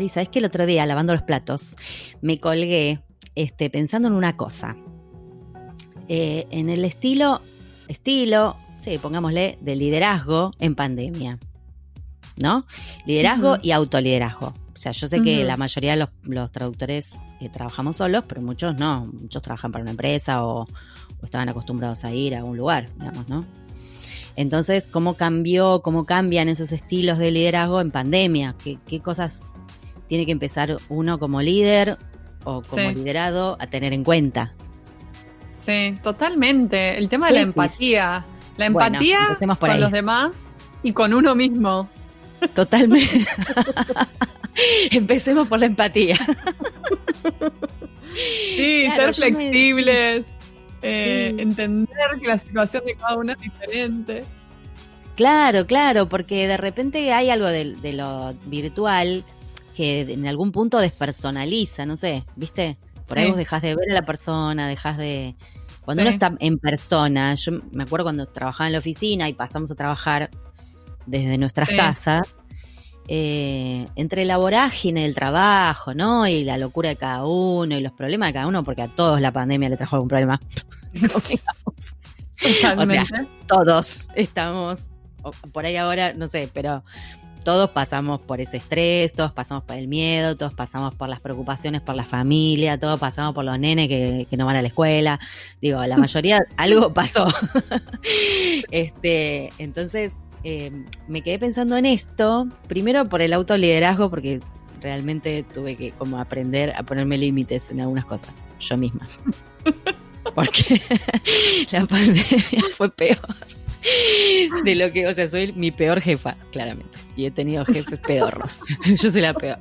Mari, ¿sabes que el otro día, lavando los platos, me colgué este, pensando en una cosa? Eh, en el estilo, estilo, sí, pongámosle, de liderazgo en pandemia. ¿No? Liderazgo y autoliderazgo. O sea, yo sé que la mayoría de los, traductores eh, trabajamos solos, pero muchos no. Muchos trabajan para una empresa o, o estaban acostumbrados a ir a un lugar, digamos, ¿no? Entonces, ¿cómo cambió, cómo cambian esos estilos de liderazgo en pandemia? ¿Qué, cosas tiene que empezar uno como líder o como liderado a tener en cuenta? Sí, totalmente. El tema de la empatía. La empatía con los demás y con uno mismo. Totalmente. Empecemos por la empatía. Sí, ser flexibles, eh, entender que la situación de cada uno es diferente. Claro, claro, porque de repente hay algo de, lo virtual que en algún punto despersonaliza, no sé, ¿viste? Por ahí vos dejás de ver a la persona, dejás de... Cuando uno está en persona, yo me acuerdo cuando trabajaba en la oficina y pasamos a trabajar desde nuestras casas, eh, entre la vorágine del trabajo, ¿no? Y la locura de cada uno y los problemas de cada uno, porque a todos la pandemia le trajo algún problema. o sea, todos estamos, por ahí ahora, no sé, pero todos pasamos por ese estrés, todos pasamos por el miedo, todos pasamos por las preocupaciones por la familia, todos pasamos por los nenes que, que no van a la escuela. Digo, la mayoría algo pasó. este, entonces, eh, me quedé pensando en esto, primero por el autoliderazgo, porque realmente tuve que como aprender a ponerme límites en algunas cosas, yo misma. Porque la pandemia fue peor de lo que, o sea, soy mi peor jefa, claramente. Y he tenido jefes pedorros. Yo soy la peor.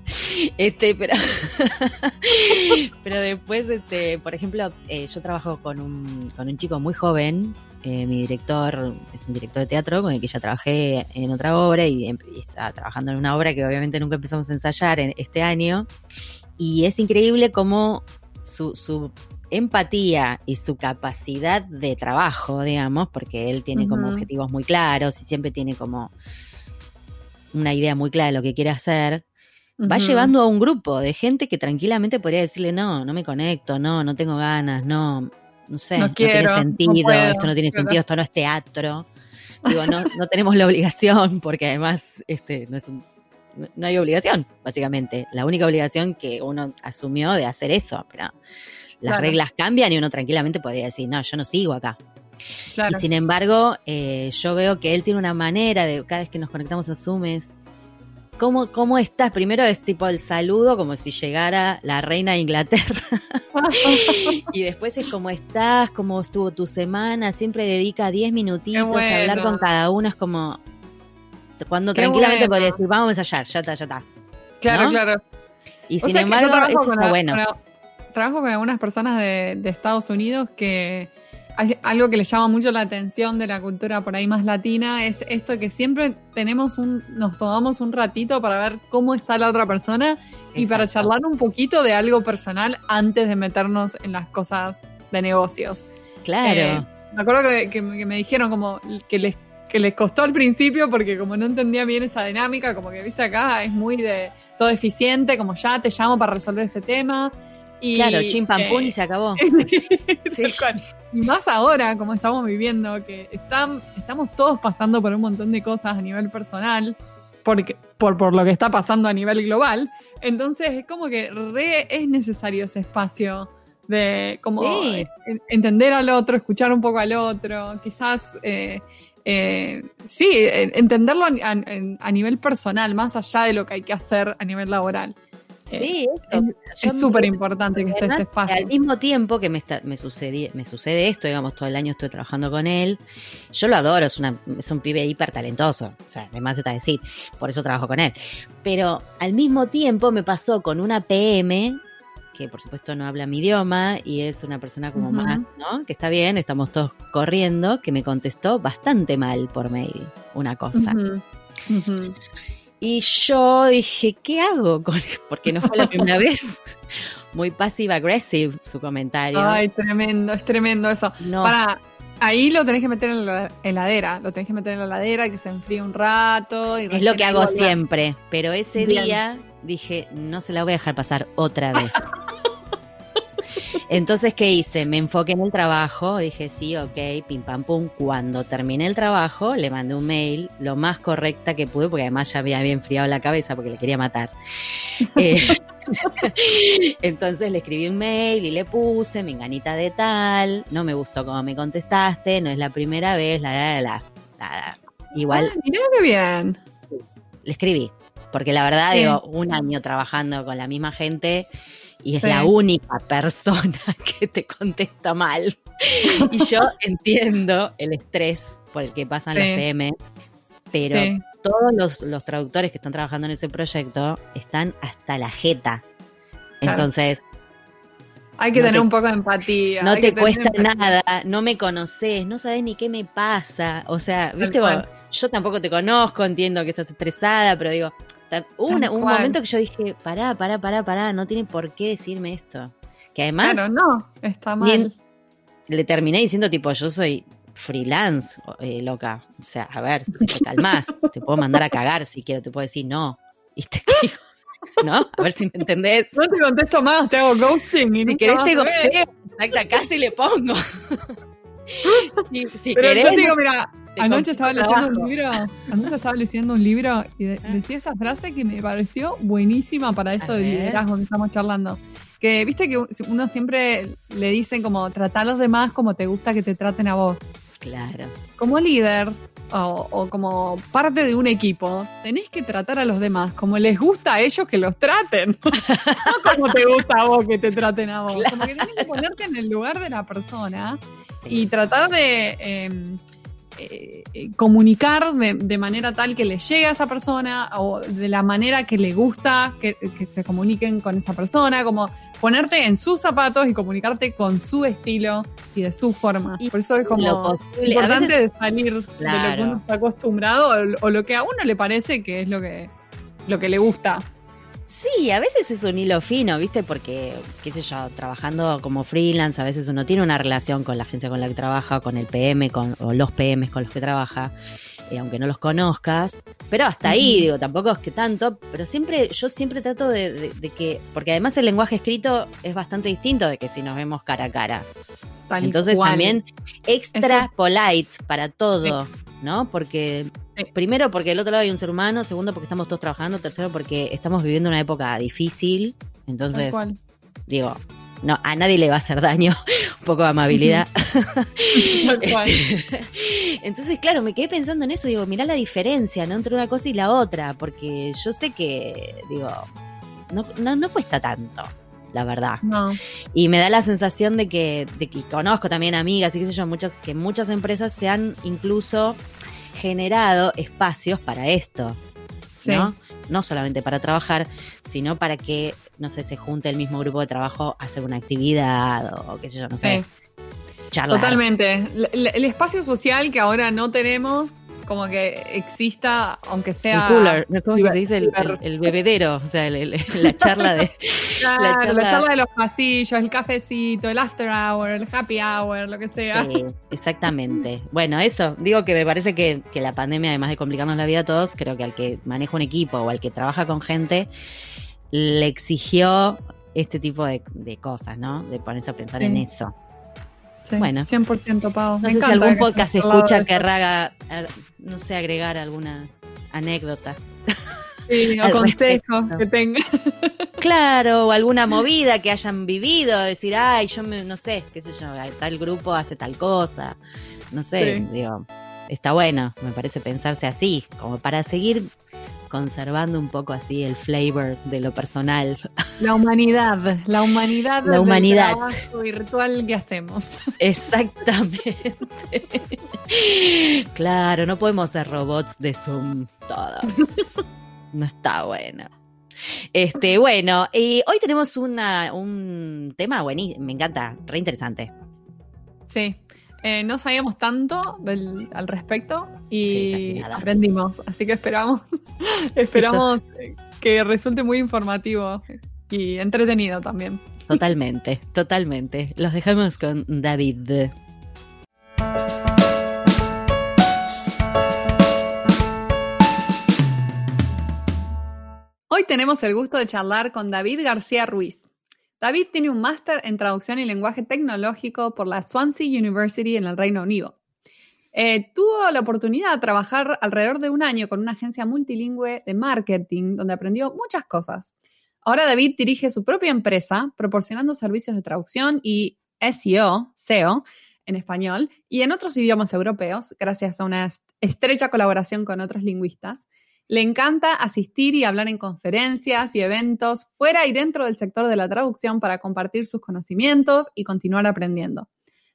Este, pero, pero después, este, por ejemplo, eh, yo trabajo con un, con un chico muy joven eh, mi director es un director de teatro con el que ya trabajé en otra obra y, em, está trabajando en una obra que obviamente nunca empezamos a ensayar en este año. Y es increíble cómo su, empatía y su capacidad de trabajo, digamos, porque él tiene como objetivos muy claros y siempre tiene como una idea muy clara de lo que quiere hacer, va llevando a un grupo de gente que tranquilamente podría decirle, no, no me conecto, no, no tengo ganas, no, no sé, no, tiene sentido, esto no tiene sentido, esto no es teatro. Digo, no, no tenemos la obligación, porque además este, no, es no hay obligación, básicamente. La única obligación que uno asumió de hacer eso, pero las reglas cambian y uno tranquilamente podría decir, no, yo no sigo acá. Y sin embargo, eh, yo veo que él tiene una manera de, cada vez que nos conectamos a Zoom, ¿Cómo, ¿Cómo estás? Primero es tipo el saludo, como si llegara la reina de Inglaterra. y después es cómo estás, cómo estuvo tu semana. Siempre dedica 10 minutitos a hablar con cada uno. Es como cuando tranquilamente podría decir, vamos a ensayar, ya está, ya está. Claro, claro. Y sin embargo, eso está bueno. Trabajo con algunas personas de Estados Unidos que algo que le llama mucho la atención de la cultura por ahí más latina es esto que siempre tenemos un, nos tomamos un ratito para ver cómo está la otra persona y para charlar un poquito de algo personal antes de meternos en las cosas de negocios. Claro. Eh, me acuerdo que, me dijeron como que les, que les costó al principio porque como no entendía bien esa dinámica, como que viste acá es muy de todo eficiente, como ya te llamo para resolver este tema claro, chimpampún y se acabó. Y más ahora, como estamos viviendo, que están, estamos todos pasando por un montón de cosas a nivel personal, porque, por, por lo que está pasando a nivel global. Entonces es como que re es necesario ese espacio de como entender al otro, escuchar un poco al otro, quizás eh, eh, sí, entenderlo a, nivel personal, más allá de lo que hay que hacer a nivel laboral. Sí, es súper importante que esté ese espacio. Al mismo tiempo que me, está, me, sucede, me sucede esto, digamos, todo el año estoy trabajando con él, yo lo adoro, es, una, es un pibe hiper talentoso, o sea, además está decir, por eso trabajo con él. Pero al mismo tiempo me pasó con una PM, que por supuesto no habla mi idioma y es una persona como más, ¿no? Que está bien, estamos todos corriendo, que me contestó bastante mal por mail una cosa. Y yo dije, ¿qué hago? con Porque no fue la primera vez. Muy passive aggressive su comentario. Ay, tremendo, es tremendo eso. Para, ahí lo tenés que meter en la heladera, lo tenés que meter en la heladera, que se enfríe un rato. es lo que hago siempre, pero ese día dije, no se la voy a dejar pasar otra vez. Entonces, ¿qué hice? Me enfoqué en el trabajo, dije, sí, ok, pim pam pum. Cuando terminé el trabajo, le mandé un mail lo más correcta que pude, porque además ya había enfriado la cabeza porque le quería matar. Eh, entonces le escribí un mail y le puse, me enganita de tal, no me gustó cómo me contestaste, no es la primera vez, la, la, la, la. Igual. Ah, mirá qué bien. Le escribí, porque la verdad, digo, un año trabajando con la misma gente y es la única persona que te contesta mal. y yo entiendo el estrés por el que pasan los PM, pero todos los, traductores que están trabajando en ese proyecto están hasta la jeta. Entonces... Hay que tener un poco de empatía. No te cuesta nada, no me conoces, no sabes ni qué me pasa. O sea, viste, yo tampoco te conozco, entiendo que estás estresada, pero digo, Hubo un momento que yo dije, pará, pará, pará, pará, no tiene por qué decirme esto. Que además. Claro, no, está mal. le terminé diciendo, tipo, yo soy freelance, eh, loca. O sea, a ver, si te calmas, te puedo mandar a cagar si quiero, te puedo decir no. Y te digo, ¿no? A ver si me entendés. No te contesto más, te hago ghosting. Y si querés te ghosteo, exacto, casi le pongo. si, Pero yo te digo, mira, Anoche estaba leyendo un libro, anoche estaba leyendo un libro y decía esta frase que me pareció buenísima para esto del liderazgo que estamos charlando. Que viste que uno siempre le dicen como trata a los demás como te gusta que te traten a vos. Claro. Como líder o, como parte de un equipo, tenés que tratar a los demás como les gusta a ellos que los traten. no como te gusta a vos que te traten a vos. Como que tenés que ponerte en el lugar de la persona y tratar de. Em, eh, eh, comunicar de, manera tal que le llegue a esa persona o de la manera que le gusta que, se comuniquen con esa persona, como ponerte en sus zapatos y comunicarte con su estilo y de su forma. Y Por eso es como importante de salir de lo que uno está acostumbrado o, o, lo que a uno le parece que es lo que, lo que le gusta. Sí, a veces es un hilo fino, ¿viste? Porque, qué sé yo, trabajando como freelance, a veces uno tiene una relación con la agencia con la que trabaja, con el PM, con, o los PMs con los que trabaja, eh, aunque no los conozcas. Pero hasta ahí, digo, tampoco es que tanto, pero siempre, yo siempre trato de, que, porque además el lenguaje escrito es bastante distinto de que si nos vemos cara a cara. Entonces también extra polite para todo, ¿no? Porque primero porque del otro lado hay un ser humano, segundo porque estamos todos trabajando, tercero porque estamos viviendo una época difícil, entonces digo, no, a nadie le va a hacer daño, un poco de amabilidad. Este, entonces, claro, me quedé pensando en eso, digo, mirá la diferencia, ¿no? Entre una cosa y la otra, porque yo sé que, digo, no, no, no cuesta tanto la verdad. No. Y me da la sensación de que, de que conozco también amigas y qué sé yo, muchas, que muchas empresas se han incluso generado espacios para esto. ¿no? No solamente para trabajar, sino para que, no sé, se junte el mismo grupo de trabajo a hacer una actividad o qué sé yo, no sé. Totalmente. el, espacio social que ahora no tenemos como que exista, aunque sea. El cooler, ¿cómo se dice? El, bebedero, o sea, la charla de. la, charla... de los pasillos, el cafecito, el after hour, el happy hour, lo que sea. Sí, exactamente. Bueno, eso, digo que me parece que, la pandemia, además de complicarnos la vida a todos, creo que al que maneja un equipo o al que trabaja con gente, le exigió este tipo de, cosas, ¿no? De ponerse a pensar en eso. Bueno, 100% Pau. No sé si algún podcast escucha que raga no sé, agregar alguna anécdota. Sí, o consejo que tenga. Claro, o alguna movida que hayan vivido, decir, ay, yo no sé, qué sé yo, tal grupo hace tal cosa. No sé, digo, está bueno, me parece pensarse así, como para seguir conservando un poco así el flavor de lo personal. La humanidad, la humanidad, la humanidad. trabajo virtual que hacemos. Exactamente. Claro, no podemos ser robots de Zoom todos. No está bueno. Este, bueno, y hoy tenemos una, un tema buenísimo, me encanta, re interesante. Sí, eh, no sabíamos tanto al respecto y aprendimos, así que esperamos, esperamos que resulte muy informativo y entretenido también. Totalmente, totalmente. Los dejamos con David. Hoy tenemos el gusto de charlar con David García Ruiz. David tiene un máster en traducción y lenguaje tecnológico por la Swansea University en el Reino Unido. Eh, tuvo la oportunidad de trabajar alrededor de un año con una agencia multilingüe de marketing, donde aprendió muchas cosas. Ahora David dirige su propia empresa, proporcionando servicios de traducción y SEO, SEO en español, y en otros idiomas europeos, gracias a una estrecha colaboración con otros lingüistas. Le encanta asistir y hablar en conferencias y eventos fuera y dentro del sector de la traducción para compartir sus conocimientos y continuar aprendiendo.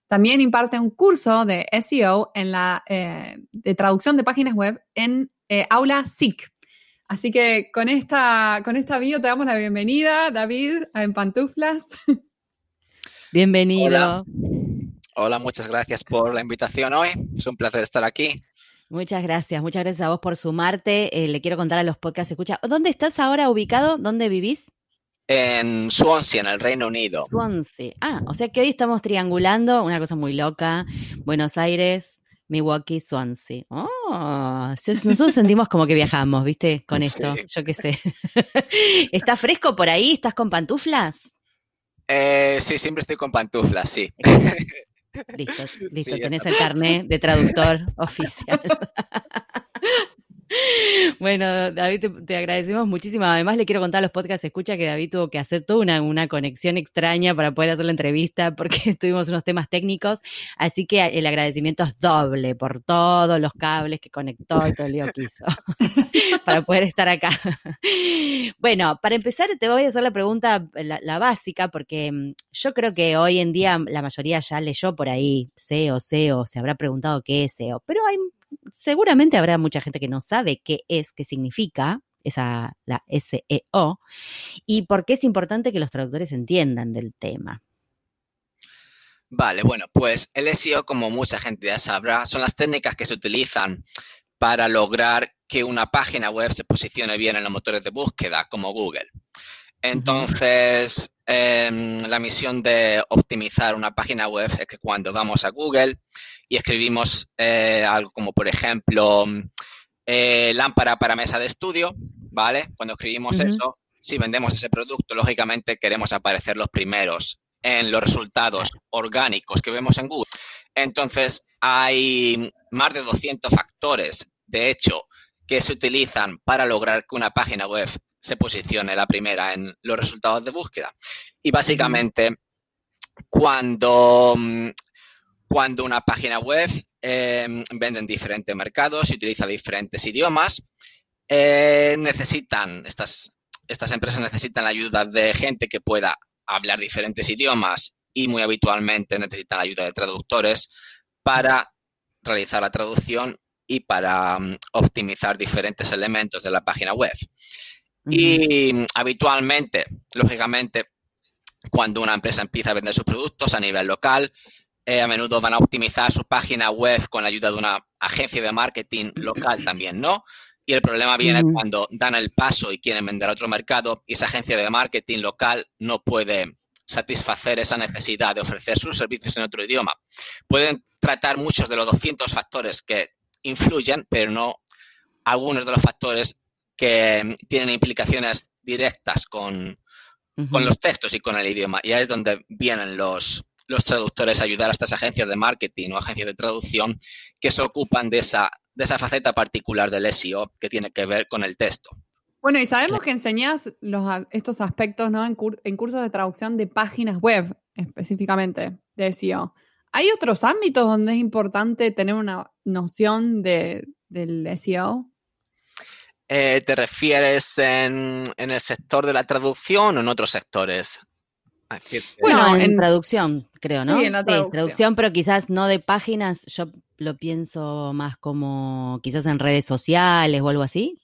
También imparte un curso de SEO en la, eh, de traducción de páginas web en eh, Aula SIC. Así que con esta, con esta bio te damos la bienvenida, David, a En Pantuflas. Bienvenido. Hola. Hola, muchas gracias por la invitación hoy. Es un placer estar aquí. Muchas gracias, muchas gracias a vos por sumarte. Eh, le quiero contar a los podcasts escucha. ¿Dónde estás ahora ubicado? ¿Dónde vivís? En Swansea, en el Reino Unido. Swansea. Ah, o sea que hoy estamos triangulando una cosa muy loca. Buenos Aires, Milwaukee, Swansea. Oh, nosotros sentimos como que viajamos, ¿viste? Con esto, yo qué sé. ¿Está fresco por ahí? ¿Estás con pantuflas? Eh, sí, siempre estoy con pantuflas, sí. Listo, listo, tenés el carnet de traductor oficial. Bueno, David, te, agradecemos muchísimo. Además, le quiero contar a los podcasts escucha que David tuvo que hacer toda una, una, conexión extraña para poder hacer la entrevista porque tuvimos unos temas técnicos. Así que el agradecimiento es doble por todos los cables que conectó y todo el lío que hizo para poder estar acá. Bueno, para empezar, te voy a hacer la pregunta, la, básica, porque mm, yo creo que hoy en día la mayoría ya leyó por ahí SEO, SEO, se habrá preguntado qué es SEO, pero hay seguramente habrá mucha gente que no sabe qué es, qué significa esa, la SEO y por qué es importante que los traductores entiendan del tema. Vale, bueno, pues el SEO, como mucha gente ya sabrá, son las técnicas que se utilizan para lograr que una página web se posicione bien en los motores de búsqueda, como Google. Entonces, eh, la misión de optimizar una página web es que cuando vamos a Google y escribimos eh, algo como, por ejemplo, eh, lámpara para mesa de estudio, ¿vale? Cuando escribimos eso, si vendemos ese producto, lógicamente queremos aparecer los primeros en los resultados orgánicos que vemos en Google. Entonces, hay más de 200 factores, de hecho, que se utilizan para lograr que una página web se posicione la primera en los resultados de búsqueda. Y básicamente, cuando mm, cuando una página web eh, vende en diferentes mercados y utiliza diferentes idiomas, eh, necesitan, estas, estas empresas necesitan la ayuda de gente que pueda hablar diferentes idiomas y muy habitualmente necesitan la ayuda de traductores para realizar la traducción y para um, optimizar diferentes elementos de la página web. Y habitualmente, lógicamente, cuando una empresa empieza a vender sus productos a nivel local, eh, a menudo van a optimizar su página web con la ayuda de una agencia de marketing local también, ¿no? Y el problema viene cuando dan el paso y quieren vender a otro mercado y esa agencia de marketing local no puede satisfacer esa necesidad de ofrecer sus servicios en otro idioma. Pueden tratar muchos de los 200 factores que influyen, pero no algunos de los factores que tienen implicaciones directas con, con los textos y con el idioma. Y ahí es donde vienen los, los traductores ayudar a estas agencias de marketing o agencias de traducción que se ocupan de esa, de esa faceta particular del SEO que tiene que ver con el texto. Bueno, y sabemos que enseñas los, estos aspectos ¿no? en, cursos de traducción de páginas web, específicamente de SEO. ¿Hay otros ámbitos donde es importante tener una noción de, del SEO? Eh, ¿Te refieres en, en, el sector de la traducción o en otros sectores? Bueno, en, traducción, creo, ¿no? Sí, en la traducción. pero quizás no de páginas, yo lo pienso más como quizás en redes sociales o algo así.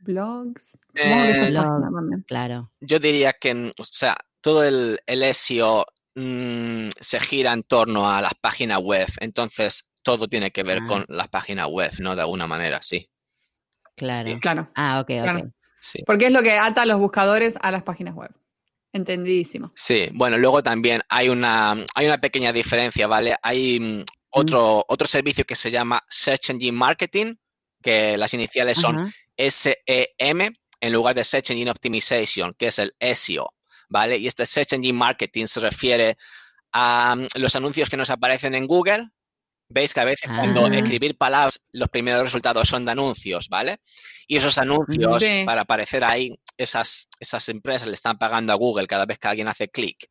Blogs. Eh, claro. Yo diría que, o sea, todo el, el SEO mm, se gira en torno a las páginas web, entonces todo tiene que ver ah. con las páginas web, ¿no? De alguna manera, sí. Claro. Claro. Ah, ok, ok. Porque es lo que ata a los buscadores a las páginas web. Entendidísimo. Sí, bueno, luego también hay una, hay una pequeña diferencia, ¿vale? Hay mm, otro, otro servicio que se llama Search Engine Marketing, que las iniciales son SEM, en lugar de Search Engine Optimization, que es el SEO, ¿vale? Y este Search Engine Marketing se refiere a mm, los anuncios que nos aparecen en Google. Veis que a veces cuando Ah. escribir palabras, los primeros resultados son de anuncios, ¿vale? Y esos anuncios, Sí. para aparecer ahí, esas, esas empresas le están pagando a Google cada vez que alguien hace clic.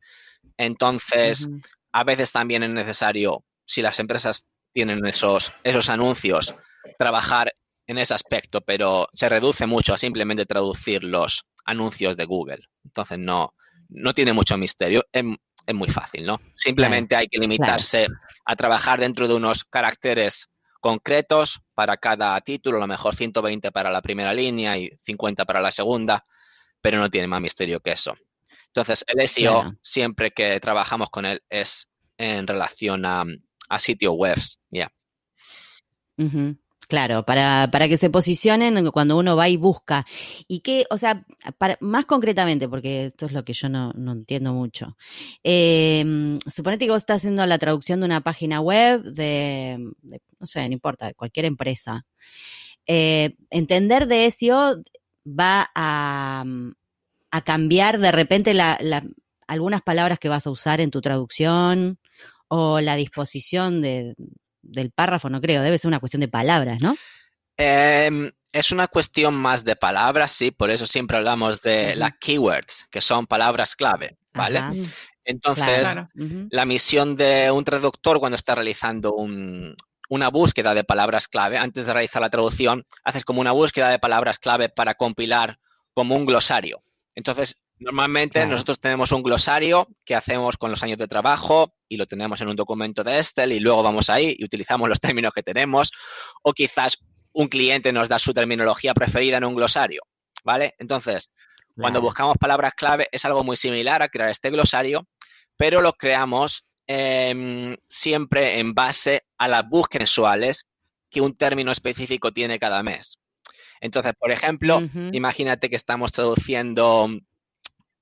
Entonces, a veces también es necesario, si las empresas tienen esos, esos anuncios, trabajar en ese aspecto, pero se reduce mucho a simplemente traducir los anuncios de Google. Entonces, no, no tiene mucho misterio, es, es muy fácil, ¿no? Simplemente hay que limitarse a trabajar dentro de unos caracteres concretos para cada título, a lo mejor 120 para la primera línea y 50 para la segunda, pero no tiene más misterio que eso. Entonces, el SEO, Claro. siempre que trabajamos con él, es en relación a, a sitios webs. Ya. Claro, para, para que se posicionen cuando uno va y busca. Y que, o sea, para, más concretamente, porque esto es lo que yo no, no entiendo mucho. Eh, suponete que vos estás haciendo la traducción de una página web de, no sé, no importa, de cualquier empresa. Eh, entender de SEO va a, a cambiar de repente la, la, algunas palabras que vas a usar en tu traducción o la disposición de, del párrafo, no creo, debe ser una cuestión de palabras, ¿no? Eh, es una cuestión más de palabras, sí, por eso siempre hablamos de uh -huh. las keywords, que son palabras clave, ¿vale? Ajá. Entonces, Claro. Uh -huh. la misión de un traductor cuando está realizando un, una búsqueda de palabras clave, antes de realizar la traducción, haces como una búsqueda de palabras clave para compilar como un glosario. Entonces, normalmente Claro. nosotros tenemos un glosario que hacemos con los años de trabajo y lo tenemos en un documento de Excel y luego vamos ahí y utilizamos los términos que tenemos o quizás un cliente nos da su terminología preferida en un glosario, ¿vale? Entonces, cuando buscamos palabras clave es algo muy similar a crear este glosario, pero lo creamos eh, siempre en base a las búsquedas mensuales que un término específico tiene cada mes. Entonces, por ejemplo, imagínate que estamos traduciendo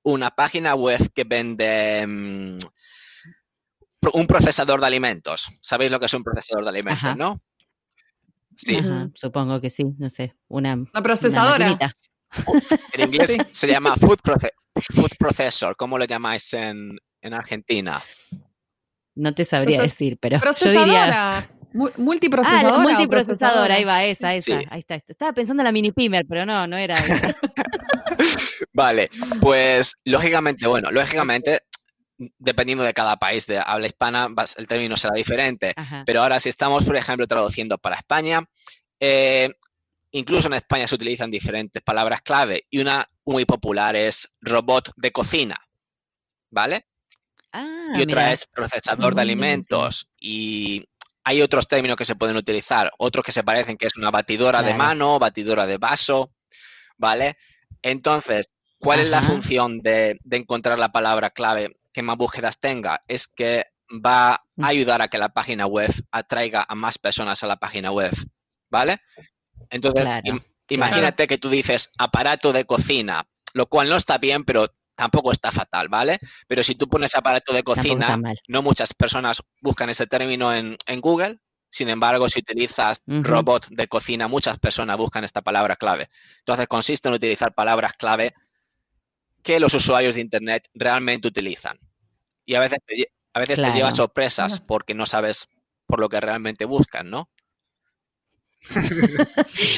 una página web que vende pro- un procesador de alimentos. ¿Sabéis lo que es un procesador de alimentos, Ajá. no? Sí. Ajá, supongo que sí, no sé, una, Una procesadora. En inglés Sí. se llama food, proce- food processor. ¿Cómo lo llamáis en, en Argentina? No te sabría Proces- decir, pero yo diría... Procesadora. Mu- Ah, multiprocesadora. multiprocesadora, ahí va, esa, esa, Sí. ahí está. Estaba pensando en la mini pimer, pero no, no era esa. Vale, pues lógicamente, bueno, lógicamente, dependiendo de cada país de habla hispana, el término será diferente. Ajá. Pero ahora, si estamos, por ejemplo, traduciendo para España, eh, incluso en España se utilizan diferentes palabras clave y una muy popular es robot de cocina, ¿vale? Ah, y otra mira. es procesador de alimentos y hay otros términos que se pueden utilizar, otros que se parecen que es una batidora de mano, batidora de vaso, ¿vale? Entonces, ¿cuál es la función de, de encontrar la palabra clave que más búsquedas tenga? Es que va Mm. a ayudar a que la página web atraiga a más personas a la página web, ¿vale? Entonces, Claro, im- imagínate que tú dices aparato de cocina, lo cual no está bien, pero tampoco está fatal, ¿vale? Pero si tú pones aparato de cocina, no muchas personas buscan ese término en, en Google. Sin embargo, si utilizas robot de cocina, muchas personas buscan esta palabra clave. Entonces, consiste en utilizar palabras clave que los usuarios de Internet realmente utilizan. Y a veces te, a veces te lleva sorpresas porque no sabes por lo que realmente buscan, ¿no?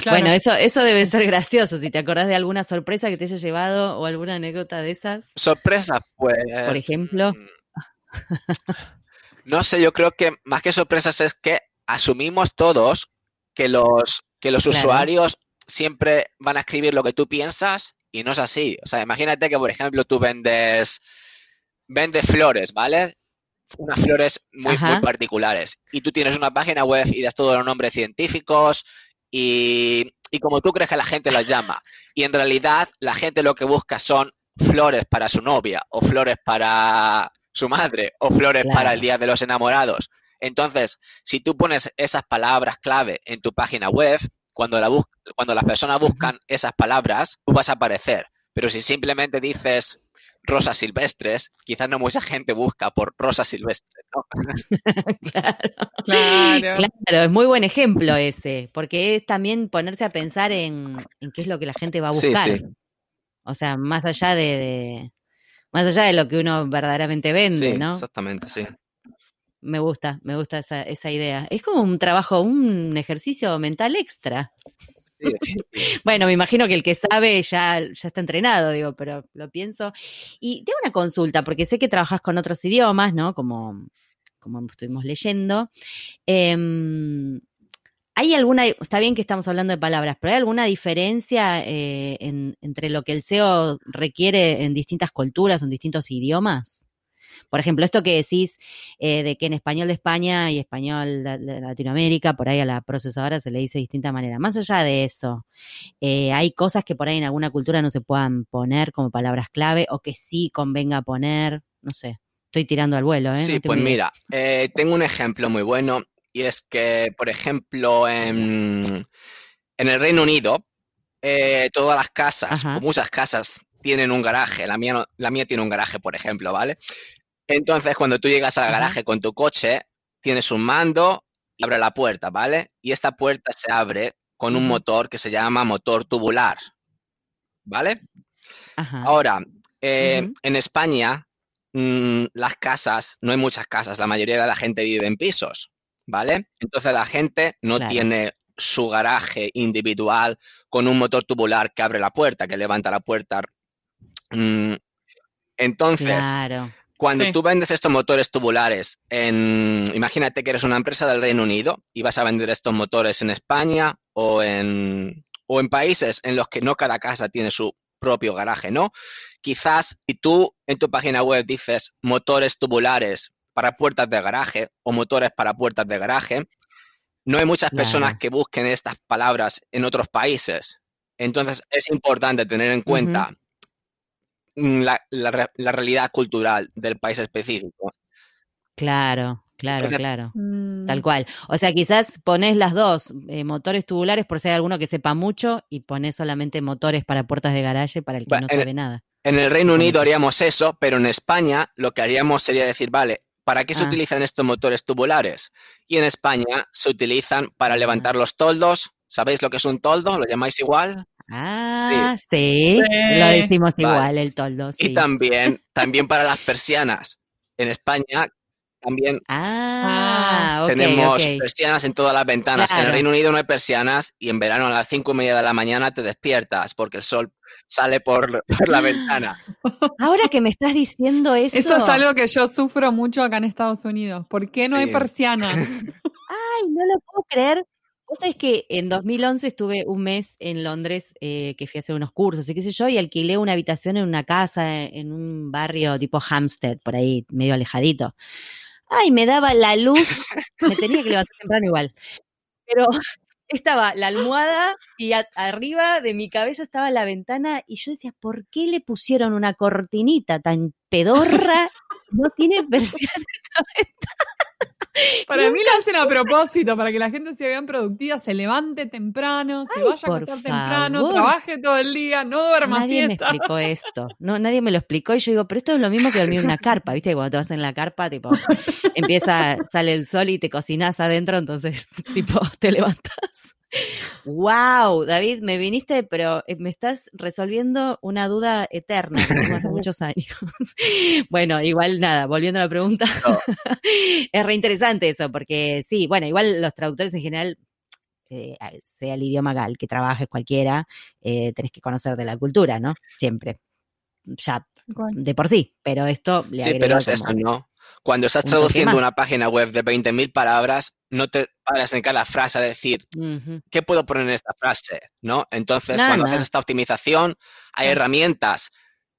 Claro. Bueno, eso, eso debe ser gracioso. Si te acordás de alguna sorpresa que te haya llevado o alguna anécdota de esas. Sorpresas, pues. Por ejemplo. mm, No sé, yo creo que más que sorpresas es que asumimos todos que los, que los Claro. usuarios siempre van a escribir lo que tú piensas y no es así. O sea, imagínate que, por ejemplo, tú vendes, vendes flores, ¿vale? Unas flores muy, muy particulares. Y tú tienes una página web y das todos los nombres científicos y, y como tú crees que la gente las llama. Y en realidad la gente lo que busca son flores para su novia o flores para su madre o flores Claro. para el Día de los Enamorados. Entonces, si tú pones esas palabras clave en tu página web, cuando, la bus- cuando las personas buscan esas palabras, tú vas a aparecer. Pero si simplemente dices rosas silvestres, quizás no mucha gente busca por rosas silvestres, ¿no? claro. claro. Claro, es muy buen ejemplo ese, porque es también ponerse a pensar en, qué es lo que la gente va a buscar. O sea, más allá de, más allá de lo que uno verdaderamente vende, sí, ¿no? Exactamente, sí. Me gusta, me gusta esa, esa idea. Es como un trabajo, un ejercicio mental extra. bueno, me imagino que el que sabe ya, ya está entrenado, digo, pero lo pienso. Y tengo una consulta, porque sé que trabajas con otros idiomas, ¿no? Como, como estuvimos leyendo. Em, ¿Hay alguna, está bien que estamos hablando de palabras, pero hay alguna diferencia eh, entre lo que el SEO requiere en distintas culturas, en distintos idiomas? Por ejemplo, esto que decís eh, de que en español de España y español de, Latinoamérica, por ahí a la procesadora se le dice de distinta manera. Más allá de eso, eh, hay cosas que por ahí en alguna cultura no se puedan poner como palabras clave o que sí convenga poner, no sé. Estoy tirando al vuelo, ¿eh? Sí, pues mira, eh, tengo un ejemplo muy bueno y es que, por ejemplo, en, en el Reino Unido, todas las casas, muchas casas, tienen un garaje. La mía, la mía tiene un garaje, por ejemplo, ¿vale? Entonces, cuando tú llegas al garaje con tu coche, tienes un mando y abre la puerta, ¿vale? Y esta puerta se abre con un motor que se llama motor tubular, ¿vale? Ahora, eh, en España, mm, las casas, no hay muchas casas, la mayoría de la gente vive en pisos, ¿vale? Entonces la gente no tiene su garaje individual con un motor tubular que abre la puerta, que levanta la puerta. Mm, entonces, cuando tú vendes estos motores tubulares, en, imagínate que eres una empresa del Reino Unido y vas a vender estos motores en España o en, o en países en los que no cada casa tiene su propio garaje, ¿no? Quizás si tú en tu página web dices motores tubulares para puertas de garaje o motores para puertas de garaje, no hay muchas personas que busquen estas palabras en otros países. Entonces es importante tener en cuenta la, la, realidad cultural del país específico. Claro, claro, claro. Tal mm. cual. O sea, quizás pones las dos, eh, motores tubulares por si hay alguno que sepa mucho y pones solamente motores para puertas de garaje para el que no sabe nada. En el Reino Unido haríamos eso, pero en España lo que haríamos sería decir, vale, ¿para qué se ah. utilizan estos motores tubulares? Y en España se utilizan para ah. levantar los toldos. ¿Sabéis lo que es un toldo? ¿Lo llamáis igual? Ah, sí, lo decimos igual, el toldo. Y también, también para las persianas. En España también ah, tenemos persianas en todas las ventanas. En el Reino Unido no hay persianas y en verano a las cinco y media de la mañana te despiertas porque el sol sale por, la ventana. Ahora que me estás diciendo eso. Eso es algo que yo sufro mucho acá en Estados Unidos. ¿Por qué no hay persianas? Ay, no lo puedo creer. Vos sabés que en 2011 estuve un mes en Londres, eh, que fui a hacer unos cursos y qué sé yo, y alquilé una habitación en una casa en un barrio tipo Hampstead, por ahí, medio alejadito. Ay, me daba la luz, me tenía que levantar temprano igual. Pero estaba la almohada y arriba de mi cabeza estaba la ventana y yo decía, ¿por qué le pusieron una cortinita tan pedorra? No tiene persiana esta ventana. Para mí lo hacen a propósito, para que la gente sea bien productiva, se levante temprano, se vaya a acostar temprano, trabaje todo el día, no duerma nadie me explicó esto. No, nadie me lo explicó y yo digo, pero esto es lo mismo que dormir en una carpa, ¿viste? Cuando te vas en la carpa, tipo, empieza, sale el sol y te cocinas adentro, entonces, tipo, te levantas. Wow, David, me viniste, pero eh, me estás resolviendo una duda eterna hace muchos años. bueno, igual nada, volviendo a la pregunta, es reinteresante eso, porque sí, bueno, igual los traductores en general, eh, sea el idioma gal que trabajes cualquiera, eh, tenés que conocer de la cultura, ¿no? Siempre. Ya, de por sí, pero esto le Sí, pero es eso, ¿no? Cuando estás traduciendo una página web de 20.000 palabras, no te paras en cada frase a decir, ¿qué puedo poner en esta frase? ¿No? Entonces, cuando haces esta optimización, hay herramientas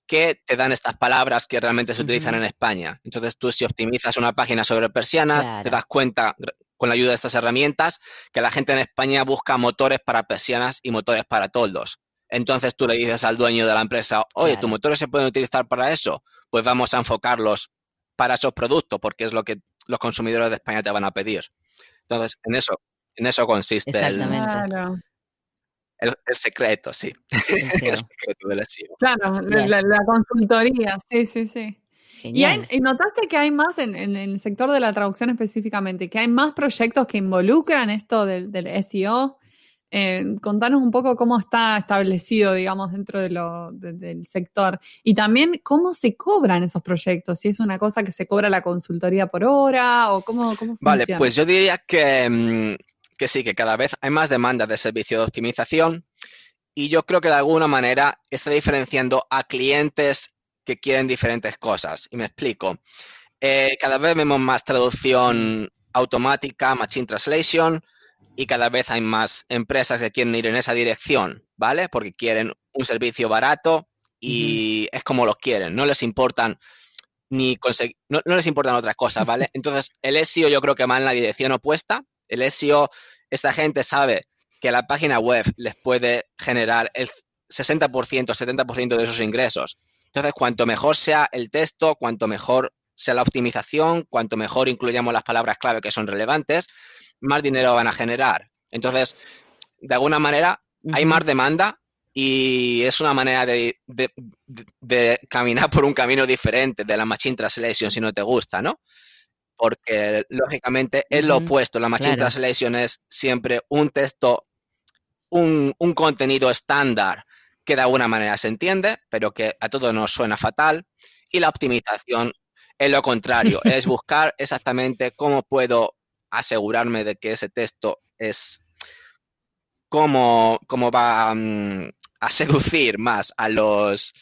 que te dan estas palabras que realmente se utilizan en España. Entonces, tú si optimizas una página sobre persianas, te das cuenta con la ayuda de estas herramientas que la gente en España busca motores para persianas y motores para toldos. Entonces tú le dices al dueño de la empresa, oye, ¿tus motores se pueden utilizar para eso? Pues vamos a enfocarlos para esos productos, porque es lo que los consumidores de España te van a pedir. Entonces, en eso, en eso consiste Exactamente. El, secreto, sí. El, secreto del SEO. Claro, la, consultoría, sí, sí, sí. ¿Y, notaste que hay más en, el sector de la traducción específicamente, que hay más proyectos que involucran esto del, SEO? Eh, contanos un poco cómo está establecido, digamos, dentro de lo, del sector. Y también cómo se cobran esos proyectos, si es una cosa que se cobra la consultoría por hora o cómo, cómo funciona. Vale, pues yo diría que, mm, que sí, que cada vez hay más demanda de servicio de optimización y yo creo que de alguna manera está diferenciando a clientes que quieren diferentes cosas. Y me explico. Eh, cada vez vemos más traducción automática, machine translation, y cada vez hay más empresas que quieren ir en esa dirección, ¿vale? Porque quieren un servicio barato y es como lo quieren. No les importan ni conseguir, no, les importan otras cosas, ¿vale? Entonces, el SEO yo creo que va en la dirección opuesta. El SEO, esta gente sabe que la página web les puede generar el 60%, 70% de esos ingresos entonces, cuanto mejor sea el texto, cuanto mejor sea la optimización, cuanto mejor incluyamos las palabras clave que son relevantes, más dinero van a generar. Entonces, de alguna manera, hay más demanda y es una manera de, caminar por un camino diferente de la Machine Translation si no te gusta, ¿no? Porque lógicamente es lo opuesto. La Machine Translation es siempre un texto, un, un contenido estándar que de alguna manera se entiende, pero que a todos nos suena fatal. Y la optimización es lo contrario, es buscar exactamente cómo puedo asegurarme de que ese texto es cómo, cómo va mm, a seducir más a los,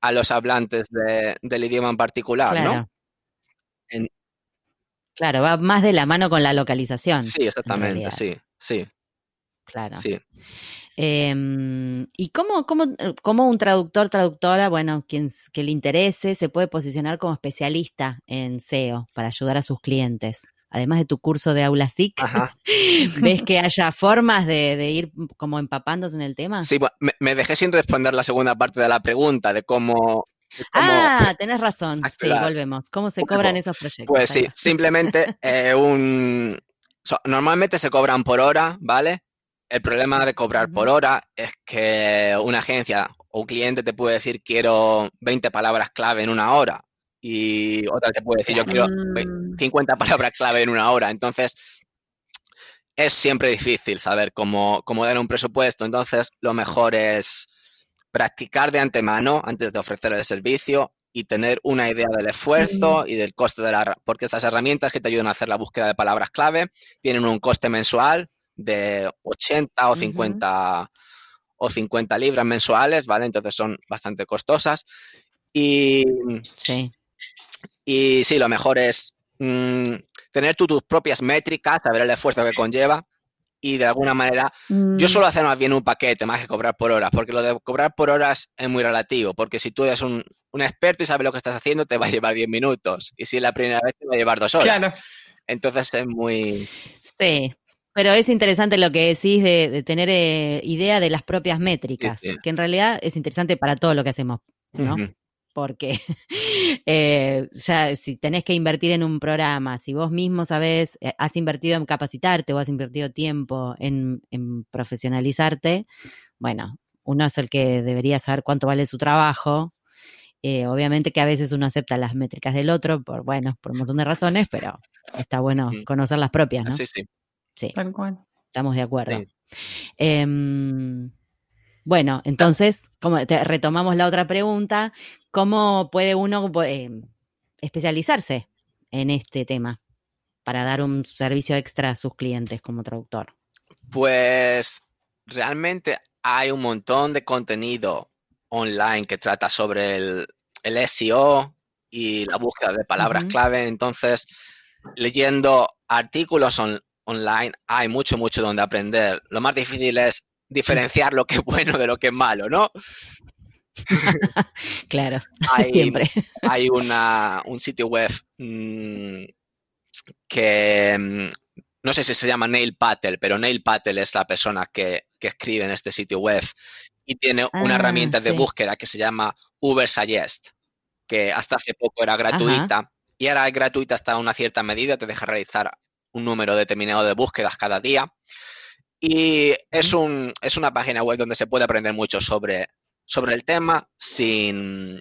a los hablantes del idioma en particular, ¿no? Claro, va más de la mano con la localización. Sí, exactamente, sí, sí. Claro. Sí. Em, ¿Y cómo, cómo, cómo, un traductor, traductora, bueno, quien que le interese, se puede posicionar como especialista en SEO para ayudar a sus clientes? Además de tu curso de Aula SIC, ¿ves que haya formas de, ir como empapándose en el tema? Sí, me, dejé sin responder la segunda parte de la pregunta de cómo, ah, tenés razón. Sí, volvemos. ¿Cómo se cobran esos proyectos? Pues sí, simplemente eh, un... normalmente se cobran por hora, ¿vale? El problema de cobrar por hora es que una agencia o un cliente te puede decir quiero 20 palabras clave en una hora y otra te puede decir yo quiero 50 palabras clave en una hora. Entonces, es siempre difícil saber cómo, cómo dar un presupuesto. Entonces, lo mejor es practicar de antemano antes de ofrecer el servicio y tener una idea del esfuerzo y del coste de la... Porque esas herramientas que te ayudan a hacer la búsqueda de palabras clave tienen un coste mensual de 80 o 50, o 50 libras mensuales, ¿vale? Entonces son bastante costosas. Y sí, y sí lo mejor es mm, tener tú tus propias métricas, saber el esfuerzo que conlleva y de alguna manera yo mm. suelo hacer más bien un paquete más que cobrar por horas, porque lo de cobrar por horas es muy relativo, porque si tú eres un, un experto y sabes lo que estás haciendo, te va a llevar 10 minutos, y si es la primera vez te va a llevar dos horas. Claro. Entonces es muy... Sí, pero es interesante lo que decís de, tener eh, idea de las propias métricas, que en realidad es interesante para todo lo que hacemos, ¿no? Porque eh, ya si tenés que invertir en un programa, si vos mismo sabés, eh, has invertido en capacitarte o has invertido tiempo en, profesionalizarte, bueno, uno es el que debería saber cuánto vale su trabajo. obviamente que a veces uno acepta las métricas del otro por, bueno, por un montón de razones, pero está bueno conocer las propias, ¿no? Sí, sí. Sí. Estamos de acuerdo. Em, bueno, entonces, como retomamos la otra pregunta, ¿cómo puede uno em, especializarse en este tema para dar un servicio extra a sus clientes como traductor? Pues realmente hay un montón de contenido online que trata sobre el, SEO y la búsqueda de palabras clave. Entonces, leyendo artículos on, online hay mucho, mucho donde aprender. Lo más difícil es diferenciar lo que es bueno de lo que es malo, ¿no? claro, hay, siempre. Hay una, un sitio web mm, que mm, no sé si se llama Neil Patel, pero Neil Patel es la persona que, escribe en este sitio web y tiene una ah, herramienta de búsqueda que se llama Uber Suggest, que hasta hace poco era gratuita y ahora es gratuita hasta una cierta medida, te deja realizar un número determinado de búsquedas cada día. Y es, un, es una página web donde se puede aprender mucho sobre, sobre el tema sin,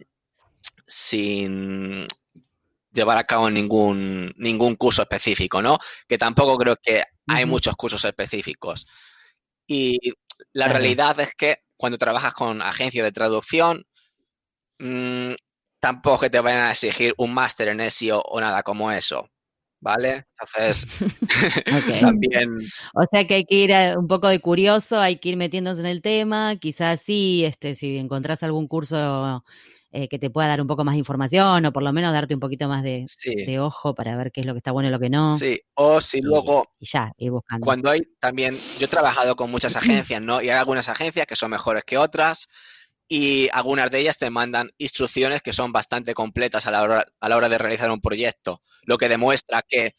sin llevar a cabo ningún, ningún curso específico, ¿no? Que tampoco creo que hay muchos cursos específicos. Y la realidad es que cuando trabajas con agencias de traducción, mm, tampoco que te vayan a exigir un máster en SEO o nada como eso. ¿Vale? Entonces, también... O sea que hay que ir un poco de curioso, hay que ir metiéndose en el tema, quizás sí, este, si encontrás algún curso eh, que te pueda dar un poco más de información o por lo menos darte un poquito más de, ojo para ver qué es lo que está bueno y lo que no. Sí, o si luego... Y ya, ir buscando. Cuando hay también, yo he trabajado con muchas agencias, ¿no? Y hay algunas agencias que son mejores que otras y algunas de ellas te mandan instrucciones que son bastante completas a la hora, a la hora de realizar un proyecto, lo que demuestra que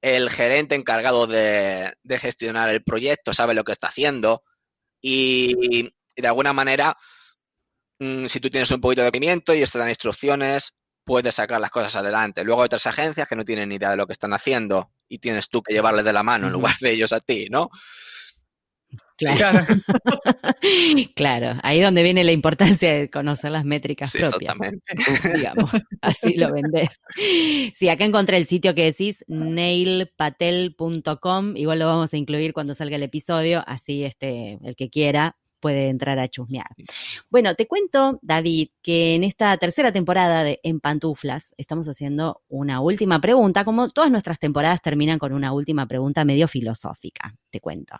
el gerente encargado de, gestionar el proyecto sabe lo que está haciendo y, de alguna manera, mm, si tú tienes un poquito de conocimiento y ellos te dan instrucciones, puedes sacar las cosas adelante. Luego hay otras agencias que no tienen ni idea de lo que están haciendo y tienes tú que llevarles de la mano en lugar de ellos a ti, ¿no? Claro. claro, ahí donde viene la importancia de conocer las métricas propias. Digamos, así lo vendés. Sí, acá encontré el sitio que decís, nailpatel.com, igual lo vamos a incluir cuando salga el episodio, así este, el que quiera puede entrar a chusmear. Bueno, te cuento, David, que en esta tercera temporada de En Pantuflas estamos haciendo una última pregunta, como todas nuestras temporadas terminan con una última pregunta medio filosófica, te cuento.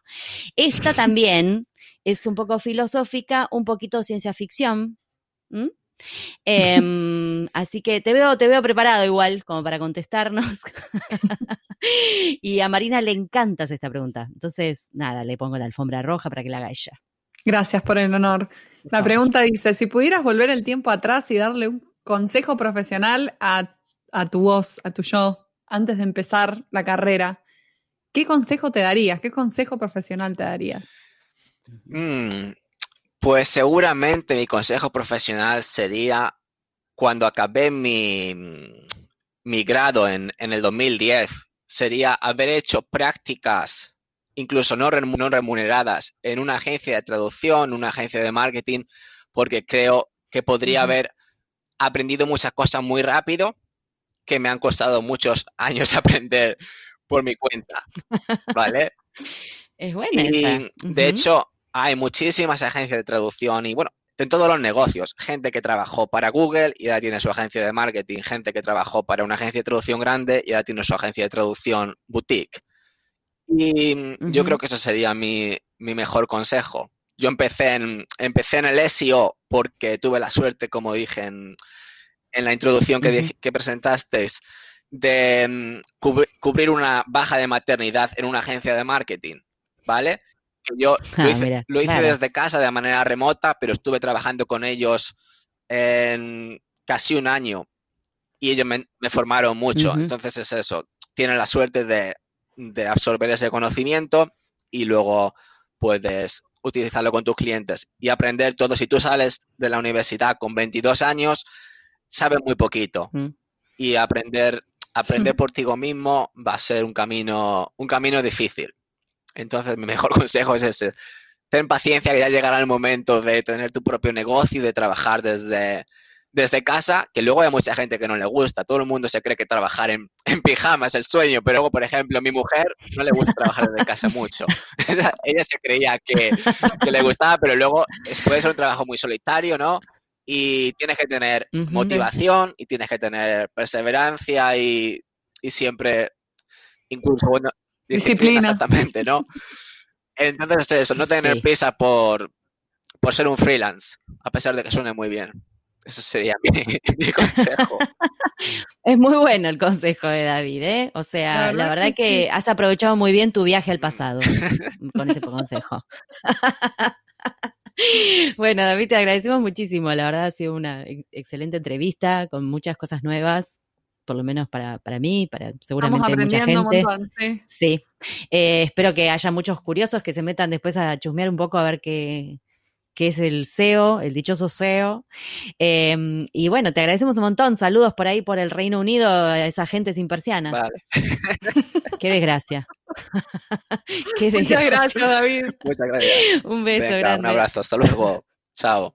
Esta también es un poco filosófica, un poquito ciencia ficción. Em, así que te veo, te veo preparado igual, como para contestarnos. y a Marina le encanta esta pregunta. Entonces, nada, le pongo la alfombra roja para que la haga ella. Gracias por el honor. La pregunta dice, si pudieras volver el tiempo atrás y darle un consejo profesional a, tu voz, a tu yo, antes de empezar la carrera, ¿qué consejo te darías? ¿Qué consejo profesional te darías? Mm, pues seguramente mi consejo profesional sería cuando acabé mi, mi grado en, en el 2010, sería haber hecho prácticas incluso no remuneradas en una agencia de traducción, una agencia de marketing, porque creo que podría haber aprendido muchas cosas muy rápido que me han costado muchos años aprender por mi cuenta. ¿Vale? es buena. Y de hecho, hay muchísimas agencias de traducción y bueno, en todos los negocios, gente que trabajó para Google y ahora tiene su agencia de marketing, gente que trabajó para una agencia de traducción grande y ahora tiene su agencia de traducción boutique. Y mm, yo creo que ese sería mi, mejor consejo. Yo empecé en, empecé en el SEO porque tuve la suerte, como dije en, la introducción que, que presentasteis, de mm, cubrir una baja de maternidad en una agencia de marketing, ¿vale? Yo lo ah, hice, desde casa de manera remota, pero estuve trabajando con ellos en casi un año y ellos me, formaron mucho. Entonces es eso, tienen la suerte de de absorber ese conocimiento y luego puedes utilizarlo con tus clientes y aprender todo. Si tú sales de la universidad con 22 años, sabes muy poquito mm. y aprender aprender por ti mismo va a ser un camino un camino difícil. Entonces, mi mejor consejo es ese. Ten paciencia que ya llegará el momento de tener tu propio negocio y de trabajar desde, desde casa, que luego hay mucha gente que no le gusta. Todo el mundo se cree que trabajar en, en pijama es el sueño, pero luego, por ejemplo, a mi mujer no le gusta trabajar desde casa mucho. Ella se creía que, le gustaba, pero luego puede ser un trabajo muy solitario, ¿no? Y tienes que tener motivación y tienes que tener perseverancia y, siempre, incluso, bueno, disciplina. Exactamente, ¿no? Entonces, eso, no tener prisa por, por ser un freelance, a pesar de que suene muy bien. Ese sería mi, consejo. Es muy bueno el consejo de David, ¿eh? O sea, la verdad, que, has aprovechado muy bien tu viaje al pasado con ese consejo. bueno, David, te agradecemos muchísimo. La verdad ha sido una excelente entrevista con muchas cosas nuevas, por lo menos para, para mí, para seguramente mucha gente. sí. Eh, espero que haya muchos curiosos que se metan después a chusmear un poco a ver qué, que es el SEO, el dichoso SEO. Em, y bueno, te agradecemos un montón. Saludos por ahí por el Reino Unido a esa gente sin persianas. Vale. Qué desgracia. Muchas gracias, David. Muchas gracias. Un beso Venga, grande. Un abrazo, hasta luego. Chao.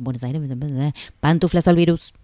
Buenos Aires, Pantuflas al virus.